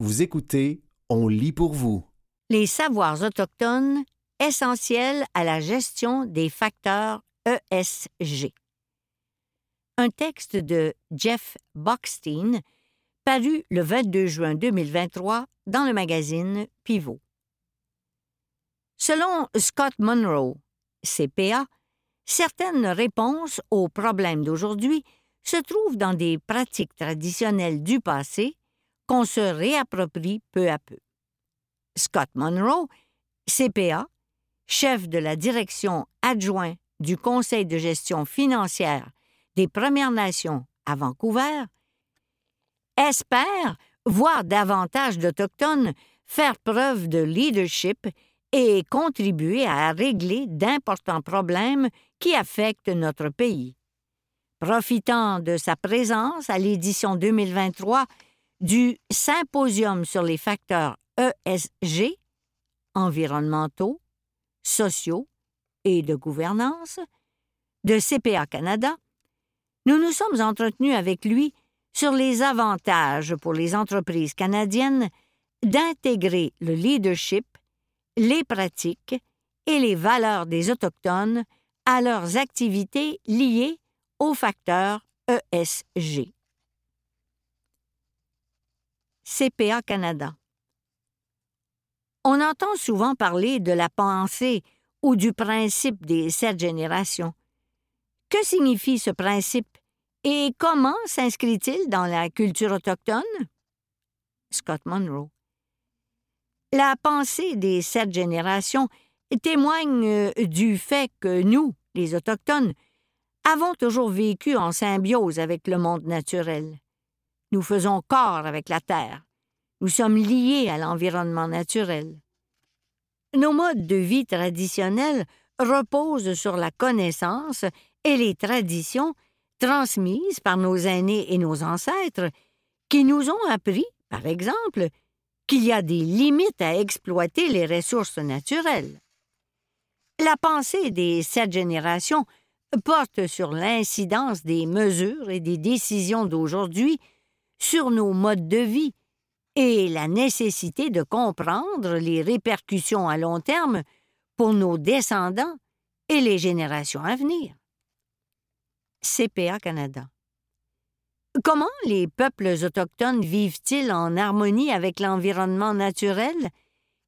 Vous écoutez On lit pour vous. Les savoirs autochtones essentiels à la gestion des facteurs ESG. Un texte de Jeff Bockstein paru le 22 juin 2023 dans le magazine Pivot. Selon Scott Monroe, CPA, certaines réponses aux problèmes d'aujourd'hui se trouvent dans des pratiques traditionnelles du passé qu'on se réapproprie peu à peu. Scott Monroe, CPA, chef de la direction adjoint du Conseil de gestion financière des Premières Nations à Vancouver, espère voir davantage d'Autochtones faire preuve de leadership et contribuer à régler d'importants problèmes qui affectent notre pays. Profitant de sa présence à l'édition 2023 du Symposium sur les facteurs ESG, environnementaux, sociaux et de gouvernance, de CPA Canada, nous nous sommes entretenus avec lui sur les avantages pour les entreprises canadiennes d'intégrer le leadership, les pratiques et les valeurs des Autochtones à leurs activités liées aux facteurs ESG. CPA Canada. On entend souvent parler de la pensée ou du principe des sept générations. Que signifie ce principe et comment s'inscrit-il dans la culture autochtone? Scott Monroe. La pensée des sept générations témoigne euh, du fait que nous, les Autochtones, avons toujours vécu en symbiose avec le monde naturel. Nous faisons corps avec la terre. Nous sommes liés à l'environnement naturel. Nos modes de vie traditionnels reposent sur la connaissance et les traditions transmises par nos aînés et nos ancêtres, qui nous ont appris, par exemple, qu'il y a des limites à exploiter les ressources naturelles. La pensée des sept générations porte sur l'incidence des mesures et des décisions d'aujourd'hui sur nos modes de vie et la nécessité de comprendre les répercussions à long terme pour nos descendants et les générations à venir. CPA Canada. Comment les peuples autochtones vivent-ils en harmonie avec l'environnement naturel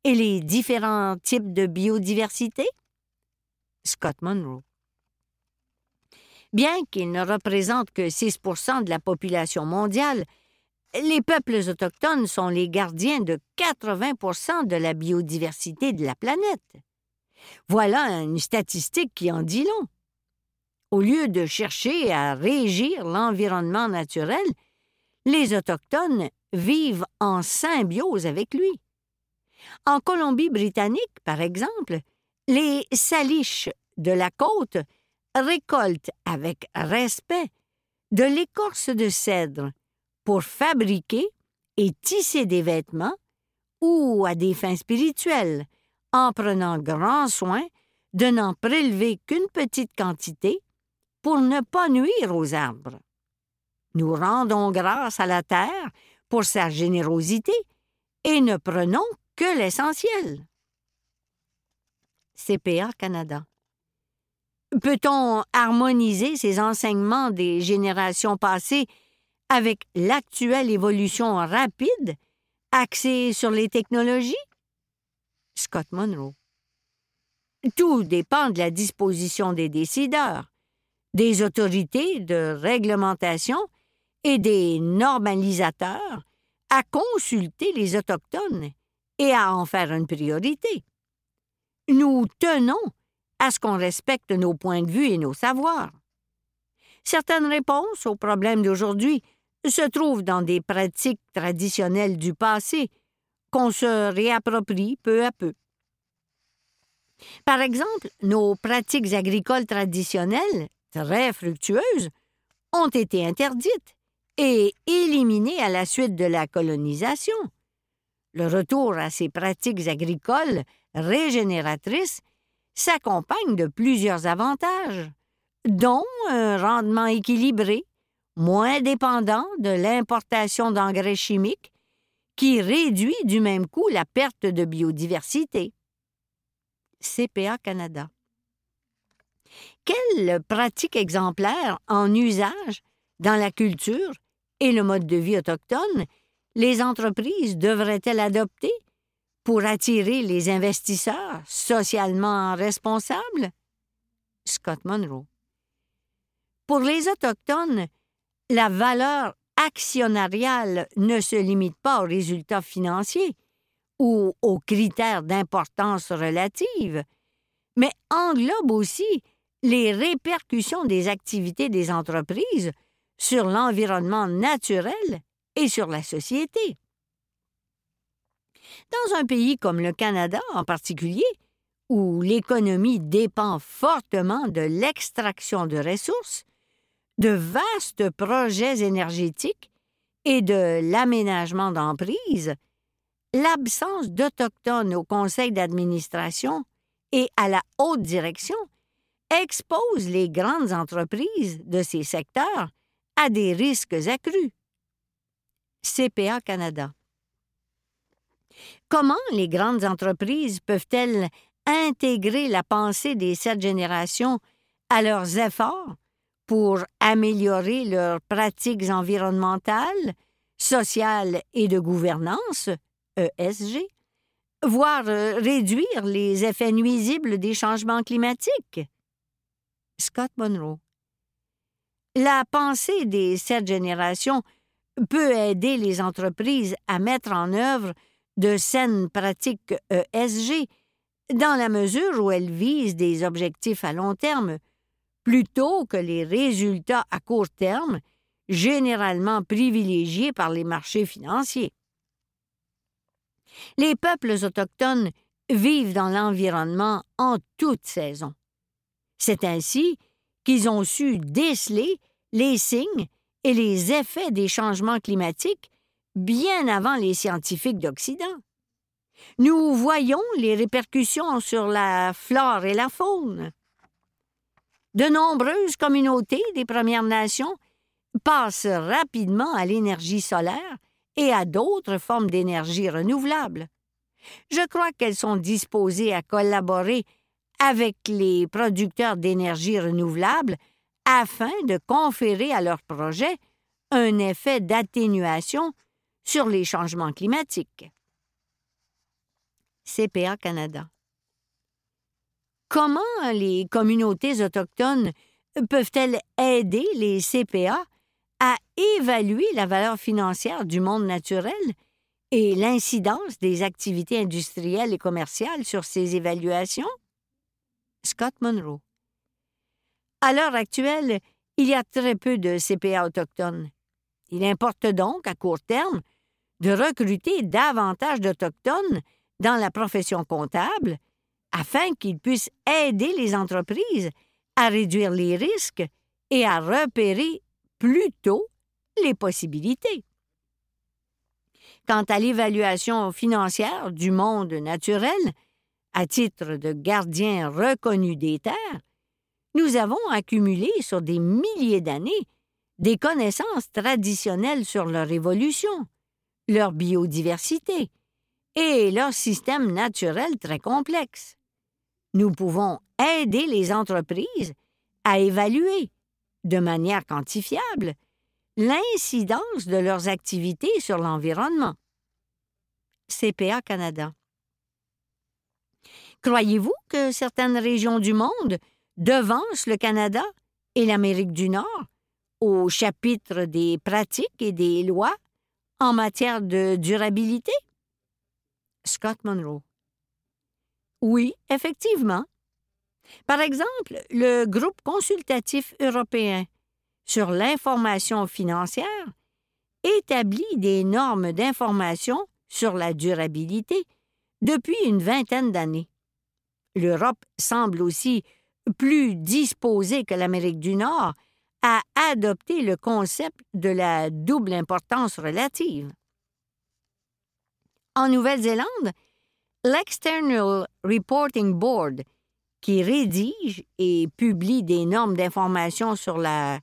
et les différents types de biodiversité? Scott Monroe. Bien qu'ils ne représentent que 6% de la population mondiale, les peuples autochtones sont les gardiens de 80% de la biodiversité de la planète. Voilà une statistique qui en dit long. Au lieu de chercher à régir l'environnement naturel, les Autochtones vivent en symbiose avec lui. En Colombie-Britannique, par exemple, les saliches de la côte récoltent avec respect de l'écorce de cèdre pour fabriquer et tisser des vêtements ou à des fins spirituelles, en prenant grand soin de n'en prélever qu'une petite quantité pour ne pas nuire aux arbres. Nous rendons grâce à la terre pour sa générosité et ne prenons que l'essentiel. CPA Canada. Peut-on harmoniser ces enseignements des générations passées avec l'actuelle évolution rapide axée sur les technologies? Scott Monroe. Tout dépend de la disposition des décideurs des autorités de réglementation et des normalisateurs à consulter les Autochtones et à en faire une priorité. Nous tenons à ce qu'on respecte nos points de vue et nos savoirs. Certaines réponses aux problèmes d'aujourd'hui se trouvent dans des pratiques traditionnelles du passé qu'on se réapproprie peu à peu. Par exemple, nos pratiques agricoles traditionnelles très fructueuses, ont été interdites et éliminées à la suite de la colonisation. Le retour à ces pratiques agricoles régénératrices s'accompagne de plusieurs avantages, dont un rendement équilibré, moins dépendant de l'importation d'engrais chimiques, qui réduit du même coup la perte de biodiversité. CPA Canada. Quelle pratique exemplaire en usage dans la culture et le mode de vie autochtone les entreprises devraient-elles adopter pour attirer les investisseurs socialement responsables? Scott Monroe. Pour les Autochtones, la valeur actionnariale ne se limite pas aux résultats financiers ou aux critères d'importance relative, mais englobe aussi les répercussions des activités des entreprises sur l'environnement naturel et sur la société. Dans un pays comme le Canada en particulier, où l'économie dépend fortement de l'extraction de ressources, de vastes projets énergétiques et de l'aménagement d'emprises, l'absence d'Autochtones au conseil d'administration et à la haute direction expose les grandes entreprises de ces secteurs à des risques accrus. CPA Canada. Comment les grandes entreprises peuvent-elles intégrer la pensée des sept générations à leurs efforts pour améliorer leurs pratiques environnementales, sociales et de gouvernance, ESG, voire euh, réduire les effets nuisibles des changements climatiques? Scott Monroe. La pensée des sept générations peut aider les entreprises à mettre en œuvre de saines pratiques ESG dans la mesure où elles visent des objectifs à long terme plutôt que les résultats à court terme généralement privilégiés par les marchés financiers. Les peuples autochtones vivent dans l'environnement en toute saison. C'est ainsi qu'ils ont su déceler les signes et les effets des changements climatiques bien avant les scientifiques d'Occident. Nous voyons les répercussions sur la flore et la faune. De nombreuses communautés des Premières Nations passent rapidement à l'énergie solaire et à d'autres formes d'énergie renouvelable. Je crois qu'elles sont disposées à collaborer avec les producteurs d'énergie renouvelable afin de conférer à leurs projets un effet d'atténuation sur les changements climatiques. CPA Canada. Comment les communautés autochtones peuvent-elles aider les CPA à évaluer la valeur financière du monde naturel et l'incidence des activités industrielles et commerciales sur ces évaluations? Scott Monroe. À l'heure actuelle, il y a très peu de CPA autochtones. Il importe donc, à court terme, de recruter davantage d'Autochtones dans la profession comptable afin qu'ils puissent aider les entreprises à réduire les risques et à repérer plus tôt les possibilités. Quant à l'évaluation financière du monde naturel, à titre de gardien reconnu des terres, nous avons accumulé sur des milliers d'années des connaissances traditionnelles sur leur évolution, leur biodiversité et leur système naturel très complexe. Nous pouvons aider les entreprises à évaluer, de manière quantifiable, l'incidence de leurs activités sur l'environnement. CPA Canada. Croyez-vous que certaines régions du monde devancent le Canada et l'Amérique du Nord au chapitre des pratiques et des lois en matière de durabilité? Scott Monroe. Oui, effectivement. Par exemple, le groupe consultatif européen sur l'information financière établit des normes d'information sur la durabilité depuis une vingtaine d'années. L'Europe semble aussi plus disposée que l'Amérique du Nord à adopter le concept de la double importance relative. En Nouvelle-Zélande, l'External Reporting Board, qui rédige et publie des normes d'information sur la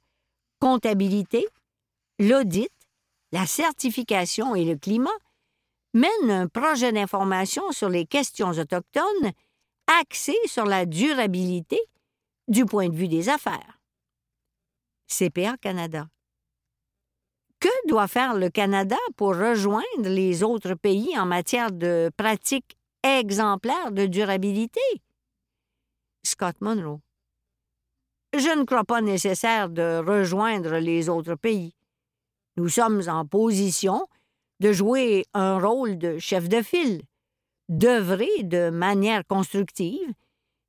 comptabilité, l'audit, la certification et le climat, mène un projet d'information sur les questions autochtones axé sur la durabilité du point de vue des affaires. CPA Canada. Que doit faire le Canada pour rejoindre les autres pays en matière de pratiques exemplaires de durabilité? Scott Monroe. Je ne crois pas nécessaire de rejoindre les autres pays. Nous sommes en position de jouer un rôle de chef de file, d'œuvrer de manière constructive,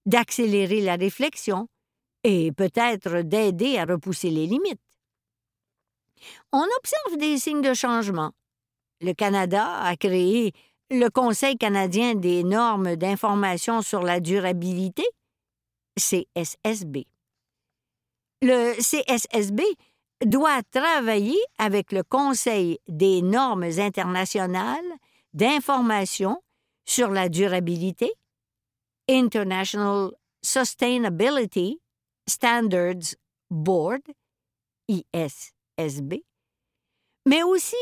d'accélérer la réflexion et peut-être d'aider à repousser les limites. On observe des signes de changement. Le Canada a créé le Conseil canadien des normes d'information sur la durabilité, CSSB. Le CSSB doit travailler avec le Conseil des normes internationales d'information sur la durabilité, International Sustainability Standards Board, ISSB, mais aussi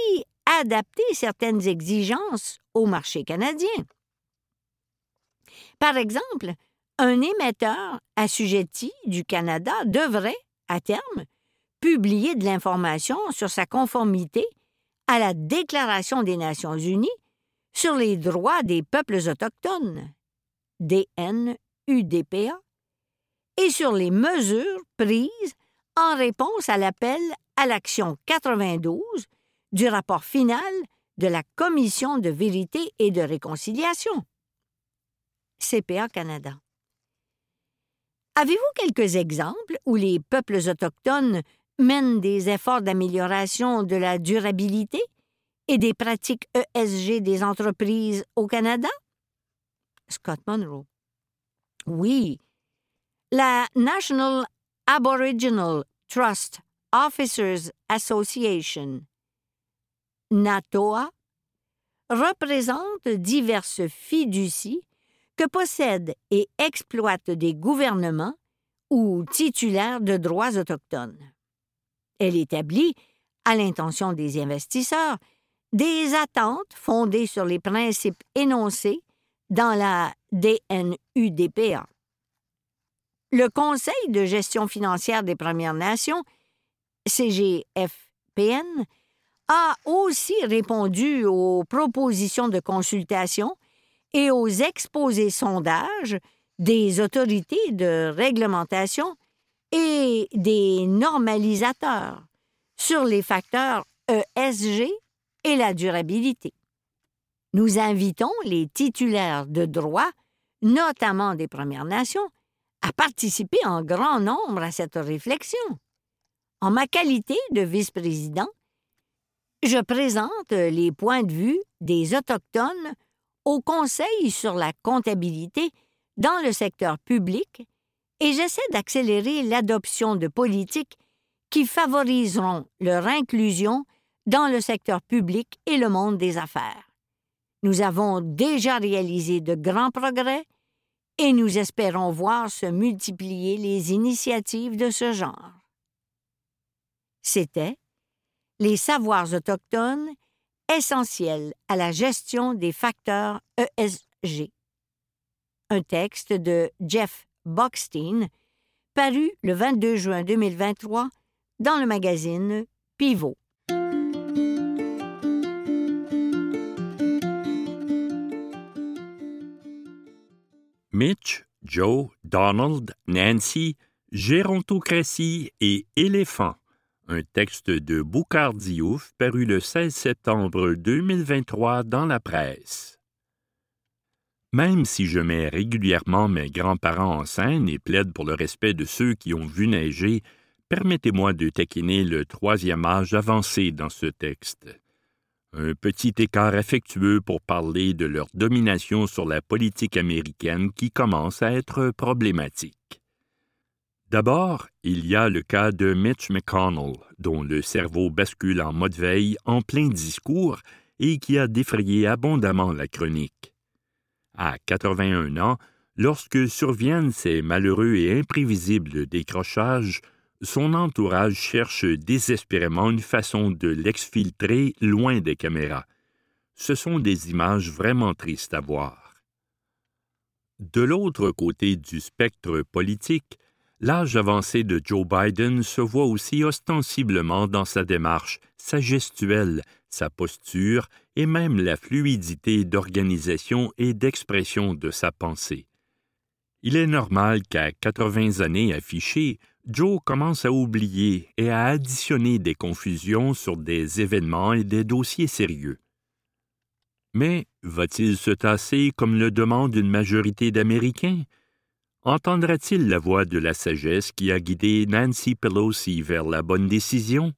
adapter certaines exigences au marché canadien. Par exemple, un émetteur assujetti du Canada devrait, à terme, publier de l'information sur sa conformité à la Déclaration des Nations unies sur les droits des peuples autochtones, DNUDPA, et sur les mesures prises en réponse à l'appel à l'action 92 du rapport final de la Commission de vérité et de réconciliation. CPA Canada. Avez-vous quelques exemples où les peuples autochtones mènent des efforts d'amélioration de la durabilité et des pratiques ESG des entreprises au Canada? Scott Monroe. Oui. La National Aboriginal Trust Officers Association, NATOA, représente diverses fiducies que possèdent et exploitent des gouvernements ou titulaires de droits autochtones. Elle établit, à l'intention des investisseurs, des attentes fondées sur les principes énoncés dans la DNUDPA. Le Conseil de gestion financière des Premières Nations, CGFPN, a aussi répondu aux propositions de consultation et aux exposés sondages des autorités de réglementation et des normalisateurs sur les facteurs ESG et la durabilité. Nous invitons les titulaires de droits, notamment des Premières Nations, à participer en grand nombre à cette réflexion. En ma qualité de vice-président, je présente les points de vue des Autochtones au Conseil sur la comptabilité dans le secteur public et j'essaie d'accélérer l'adoption de politiques qui favoriseront leur inclusion dans le secteur public et le monde des affaires. Nous avons déjà réalisé de grands progrès et nous espérons voir se multiplier les initiatives de ce genre. C'était Les savoirs autochtones essentiels à la gestion des facteurs ESG. Un texte de Jeff Bockstein, paru le 22 juin 2023 dans le magazine Pivot. Mitch, Joe, Donald, Nancy, Gérontocratie et Éléphant. Un texte de Boucard Diouf paru le 16 septembre 2023 dans la presse. Même si je mets régulièrement mes grands-parents en scène et plaide pour le respect de ceux qui ont vu neiger, permettez-moi de taquiner le troisième âge avancé dans ce texte. Un petit écart affectueux pour parler de leur domination sur la politique américaine qui commence à être problématique. D'abord, il y a le cas de Mitch McConnell, dont le cerveau bascule en mode veille en plein discours et qui a défrayé abondamment la chronique. À 81 ans, lorsque surviennent ces malheureux et imprévisibles décrochages, son entourage cherche désespérément une façon de l'exfiltrer loin des caméras. ce sont des images vraiment tristes à voir. De l'autre côté du spectre politique, l'âge avancé de Joe Biden se voit aussi ostensiblement dans sa démarche, sa gestuelle, sa posture et même la fluidité d'organisation et d'expression de sa pensée. Il est normal qu'à 80 années affichées, Joe commence à oublier et à additionner des confusions sur des événements et des dossiers sérieux. Mais va-t-il se tasser comme le demande une majorité d'Américains? Entendra-t-il la voix de la sagesse qui a guidé Nancy Pelosi vers la bonne décision?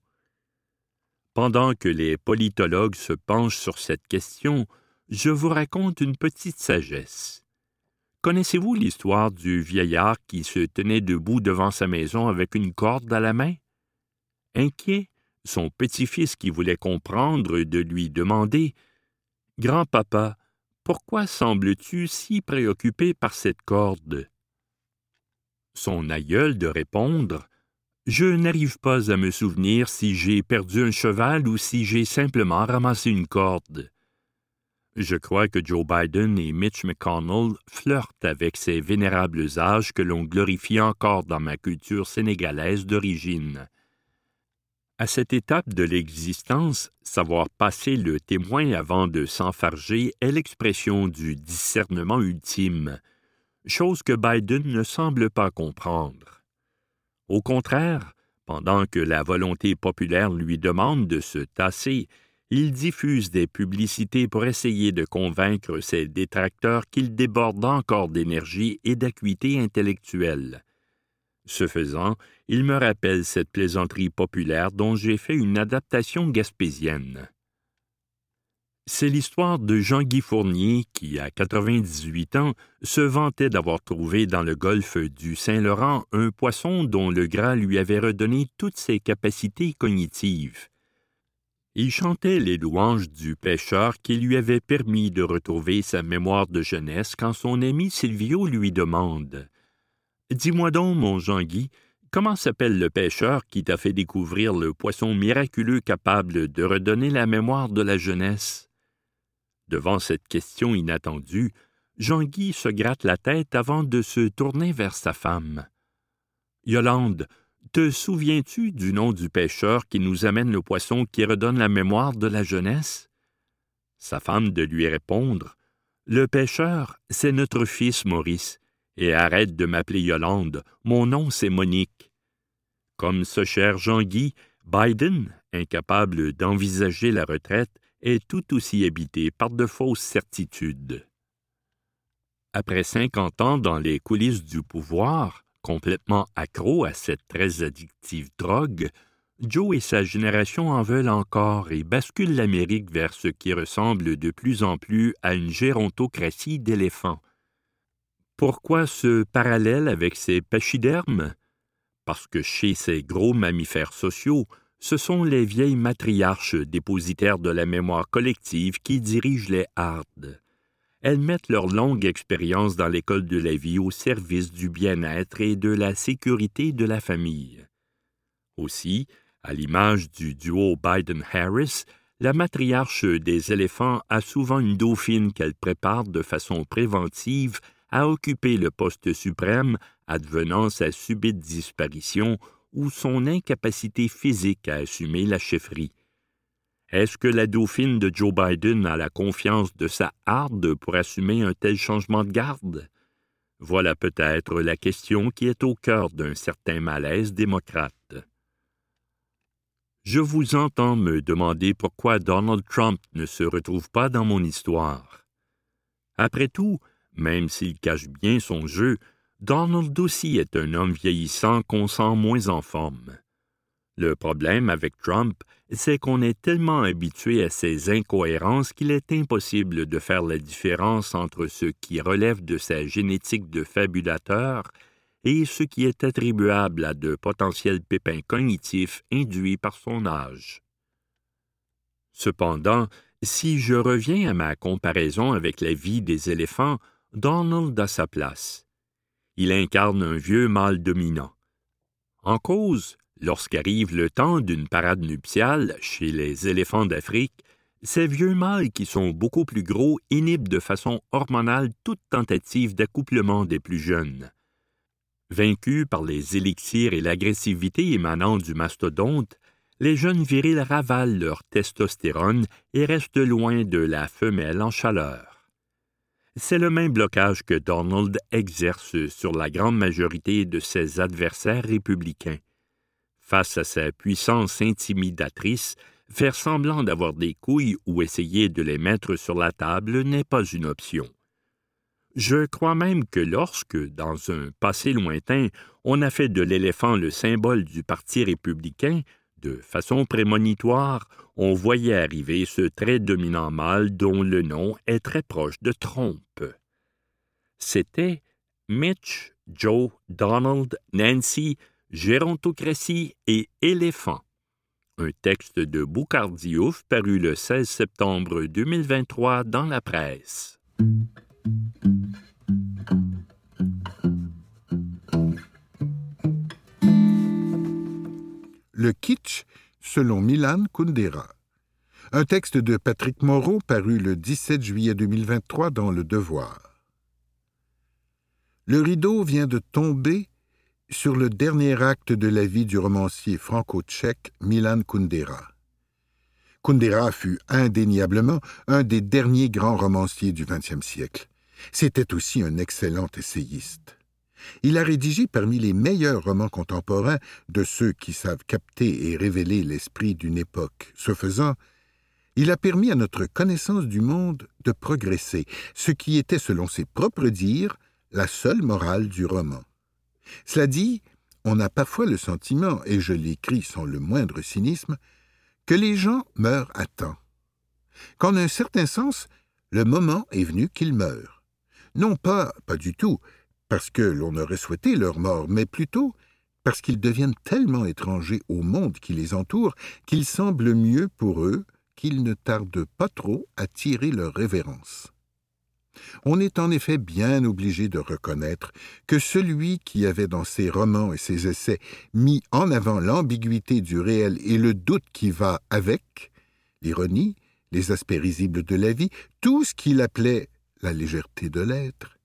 Pendant que les politologues se penchent sur cette question, je vous raconte une petite sagesse. Connaissez-vous l'histoire du vieillard qui se tenait debout devant sa maison avec une corde à la main? Inquiet, son petit-fils qui voulait comprendre de lui demander Grand-papa, pourquoi sembles-tu si préoccupé par cette corde? Son aïeul de répondre Je n'arrive pas à me souvenir si j'ai perdu un cheval ou si j'ai simplement ramassé une corde. Je crois que Joe Biden et Mitch McConnell flirtent avec ces vénérables âges que l'on glorifie encore dans ma culture sénégalaise d'origine. À cette étape de l'existence, savoir passer le témoin avant de s'enfarger est l'expression du discernement ultime, chose que Biden ne semble pas comprendre. Au contraire, pendant que la volonté populaire lui demande de se tasser il diffuse des publicités pour essayer de convaincre ses détracteurs qu'il déborde encore d'énergie et d'acuité intellectuelle. Ce faisant, il me rappelle cette plaisanterie populaire dont j'ai fait une adaptation gaspésienne. C'est l'histoire de Jean-Guy Fournier qui, à 98 ans, se vantait d'avoir trouvé dans le golfe du Saint-Laurent un poisson dont le gras lui avait redonné toutes ses capacités cognitives. Il chantait les louanges du pêcheur qui lui avait permis de retrouver sa mémoire de jeunesse quand son ami Silvio lui demande Dis-moi donc, mon Jean-Guy, comment s'appelle le pêcheur qui t'a fait découvrir le poisson miraculeux capable de redonner la mémoire de la jeunesse? Devant cette question inattendue, Jean-Guy se gratte la tête avant de se tourner vers sa femme. Yolande, te souviens-tu du nom du pêcheur qui nous amène le poisson qui redonne la mémoire de la jeunesse? Sa femme de lui répondre Le pêcheur, c'est notre fils Maurice, et arrête de m'appeler Yolande, mon nom c'est Monique. Comme ce cher Jean-Guy, Biden, incapable d'envisager la retraite, est tout aussi habité par de fausses certitudes. Après cinquante ans dans les coulisses du pouvoir, Complètement accro à cette très addictive drogue, Joe et sa génération en veulent encore et basculent l'Amérique vers ce qui ressemble de plus en plus à une gérontocratie d'éléphants. Pourquoi ce parallèle avec ces pachydermes? Parce que chez ces gros mammifères sociaux, ce sont les vieilles matriarches dépositaires de la mémoire collective qui dirigent les hardes elles mettent leur longue expérience dans l'école de la vie au service du bien-être et de la sécurité de la famille. Aussi, à l'image du duo Biden-Harris, la matriarche des éléphants a souvent une dauphine qu'elle prépare de façon préventive à occuper le poste suprême advenant sa subite disparition ou son incapacité physique à assumer la chefferie. Est-ce que la dauphine de Joe Biden a la confiance de sa harde pour assumer un tel changement de garde? Voilà peut-être la question qui est au cœur d'un certain malaise démocrate. Je vous entends me demander pourquoi Donald Trump ne se retrouve pas dans mon histoire. Après tout, même s'il cache bien son jeu, Donald aussi est un homme vieillissant qu'on sent moins en forme. Le problème avec Trump, c'est qu'on est tellement habitué à ces incohérences qu'il est impossible de faire la différence entre ce qui relève de sa génétique de fabulateur et ce qui est attribuable à de potentiels pépins cognitifs induits par son âge. Cependant, si je reviens à ma comparaison avec la vie des éléphants, Donald a sa place. Il incarne un vieux mâle dominant. En cause, Lorsqu'arrive le temps d'une parade nuptiale chez les éléphants d'Afrique, Ces vieux mâles qui sont beaucoup plus gros inhibent de façon hormonale toute tentative d'accouplement des plus jeunes. Vaincus par les élixirs et l'agressivité émanant du mastodonte, les jeunes virils ravalent leur testostérone et restent loin de la femelle en chaleur. C'est le même blocage que Donald exerce sur la grande majorité de ses adversaires républicains. Face à sa puissance intimidatrice, faire semblant d'avoir des couilles ou essayer de les mettre sur la table n'est pas une option. Je crois même que lorsque, dans un passé lointain, on a fait de l'éléphant le symbole du Parti républicain, de façon prémonitoire, on voyait arriver ce très dominant mâle dont le nom est très proche de trompe. C'était Mitch, Joe, Donald, Nancy, Gérontocratie et Éléphant. Un texte de Boucardiouf paru le 16 septembre 2023 dans la presse. Le kitsch selon Milan Kundera. Un texte de Patrick Moreau paru le 17 juillet 2023 dans Le Devoir. Le rideau vient de tomber sur le dernier acte de la vie du romancier franco-tchèque Milan Kundera. Kundera fut indéniablement un des derniers grands romanciers du XXe siècle. C'était aussi un excellent essayiste. Il a rédigé parmi les meilleurs romans contemporains de ceux qui savent capter et révéler l'esprit d'une époque. Ce faisant, il a permis à notre connaissance du monde de progresser, ce qui était, selon ses propres dires, la seule morale du roman. Cela dit, on a parfois le sentiment, et je l'écris sans le moindre cynisme, que les gens meurent à temps. Qu'en un certain sens, le moment est venu qu'ils meurent. Non pas, pas du tout, parce que l'on aurait souhaité leur mort, mais plutôt parce qu'ils deviennent tellement étrangers au monde qui les entoure qu'il semble mieux pour eux qu'ils ne tardent pas trop à tirer leur révérence. On est en effet bien obligé de reconnaître que celui qui avait dans ses romans et ses essais mis en avant l'ambiguïté du réel et le doute qui va avec, l'ironie, les aspects risibles de la vie, tout ce qu'il appelait la légèreté de l'être,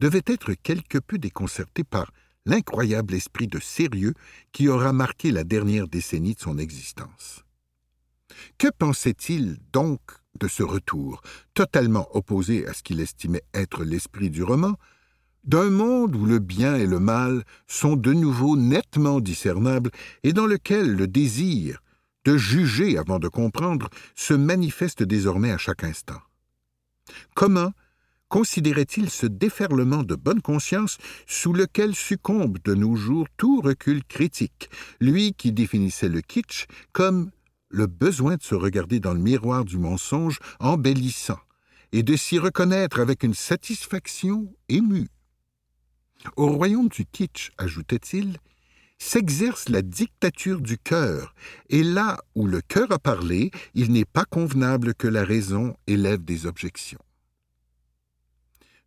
devait être quelque peu déconcerté par l'incroyable esprit de sérieux qui aura marqué la dernière décennie de son existence. Que pensait-il donc de ce retour, totalement opposé à ce qu'il estimait être l'esprit du roman, d'un monde où le bien et le mal sont de nouveau nettement discernables et dans lequel le désir de juger avant de comprendre se manifeste désormais à chaque instant. Comment considérait-il ce déferlement de bonne conscience sous lequel succombe de nos jours tout recul critique, lui qui définissait le kitsch comme le besoin de se regarder dans le miroir du mensonge embellissant et de s'y reconnaître avec une satisfaction émue? Au royaume du kitsch, ajoutait-il, s'exerce la dictature du cœur, et là où le cœur a parlé, il n'est pas convenable que la raison élève des objections.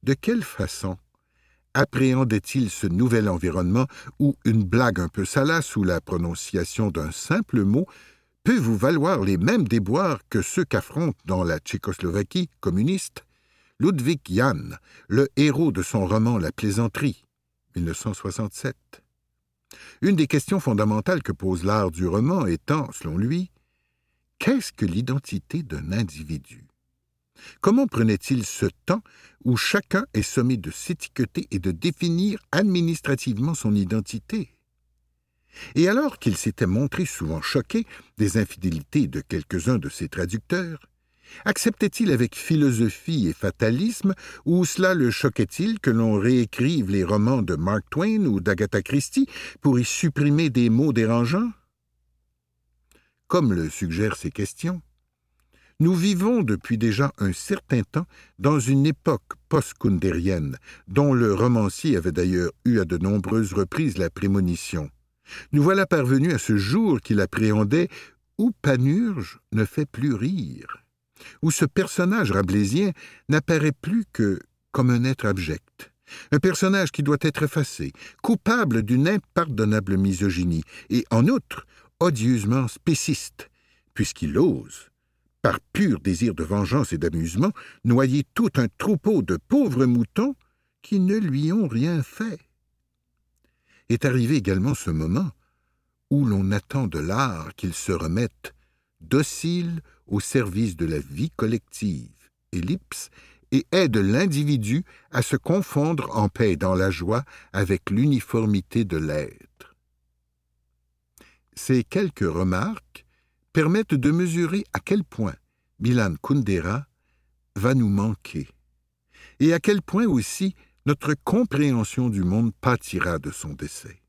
De quelle façon appréhendait-il ce nouvel environnement où une blague un peu salace ou la prononciation d'un simple mot peut vous valoir les mêmes déboires que ceux qu'affronte dans la Tchécoslovaquie communiste? Ludwig Jan, le héros de son roman La plaisanterie, 1967. Une des questions fondamentales que pose l'art du roman étant, selon lui, qu'est-ce que l'identité d'un individu? Comment prenait-il ce temps où chacun est sommé de s'étiqueter et de définir administrativement son identité? Et alors qu'il s'était montré souvent choqué des infidélités de quelques-uns de ses traducteurs, acceptait-il avec philosophie et fatalisme, ou cela le choquait-il que l'on réécrive les romans de Mark Twain ou d'Agatha Christie pour y supprimer des mots dérangeants? Comme le suggèrent ces questions, nous vivons depuis déjà un certain temps dans une époque post-kundérienne, dont le romancier avait d'ailleurs eu à de nombreuses reprises la prémonition. Nous voilà parvenus à ce jour qu'il appréhendait où Panurge ne fait plus rire, où ce personnage rabelaisien n'apparaît plus que comme un être abject, un personnage qui doit être effacé, coupable d'une impardonnable misogynie, et en outre odieusement spéciste, puisqu'il ose, par pur désir de vengeance et d'amusement, noyer tout un troupeau de pauvres moutons qui ne lui ont rien fait. Est arrivé également ce moment où l'on attend de l'art qu'il se remette docile au service de la vie collective, ellipse, et aide l'individu à se confondre en paix dans la joie avec l'uniformité de l'être. Ces quelques remarques permettent de mesurer à quel point Milan Kundera va nous manquer, et à quel point aussi notre compréhension du monde pâtira de son décès.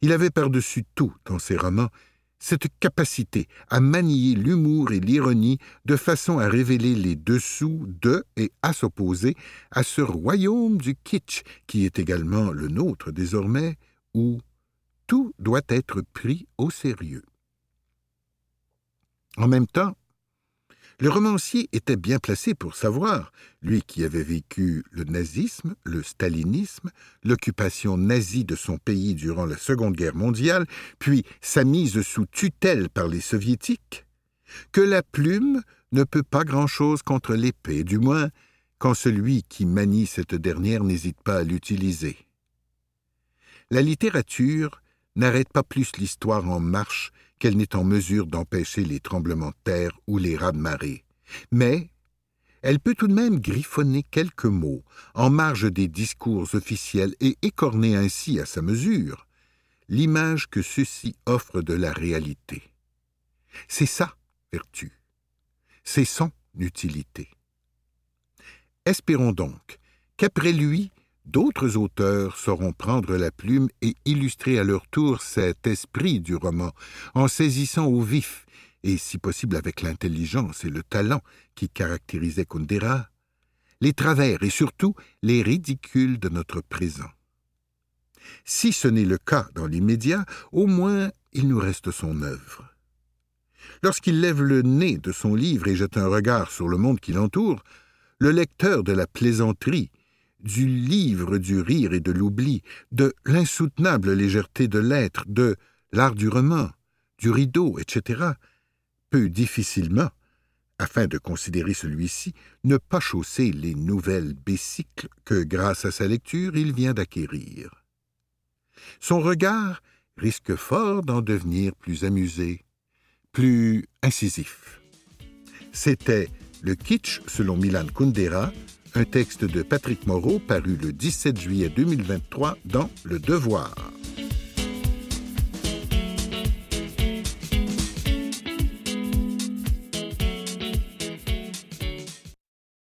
Il avait par-dessus tout, dans ses romans, cette capacité à manier l'humour et l'ironie de façon à révéler les dessous de et à s'opposer à ce royaume du kitsch qui est également le nôtre désormais, où tout doit être pris au sérieux. En même temps, le romancier était bien placé pour savoir, lui qui avait vécu le nazisme, le stalinisme, l'occupation nazie de son pays durant la Seconde Guerre mondiale, puis sa mise sous tutelle par les soviétiques, que la plume ne peut pas grand-chose contre l'épée, du moins quand celui qui manie cette dernière n'hésite pas à l'utiliser. La littérature n'arrête pas plus l'histoire en marche qu'elle n'est en mesure d'empêcher les tremblements de terre ou les rats de marée. Mais elle peut tout de même griffonner quelques mots en marge des discours officiels et écorner ainsi à sa mesure l'image que ceux-ci offrent de la réalité. C'est ça, vertu. C'est son utilité. Espérons donc qu'après lui, D'autres auteurs sauront prendre la plume et illustrer à leur tour cet esprit du roman, en saisissant au vif, et si possible avec l'intelligence et le talent qui caractérisaient Kundera, les travers et surtout les ridicules de notre présent. Si ce n'est le cas dans l'immédiat, au moins il nous reste son œuvre. Lorsqu'il lève le nez de son livre et jette un regard sur le monde qui l'entoure, le lecteur de la plaisanterie du livre du rire et de l'oubli, de l'insoutenable légèreté de l'être, de l'art du roman, du rideau, etc., peut difficilement, afin de considérer celui-ci, ne pas chausser les nouvelles bécicles que, grâce à sa lecture, il vient d'acquérir. Son regard risque fort d'en devenir plus amusé, plus incisif. C'était le kitsch selon Milan Kundera, un texte de Patrick Moreau paru le 17 juillet 2023 dans Le Devoir.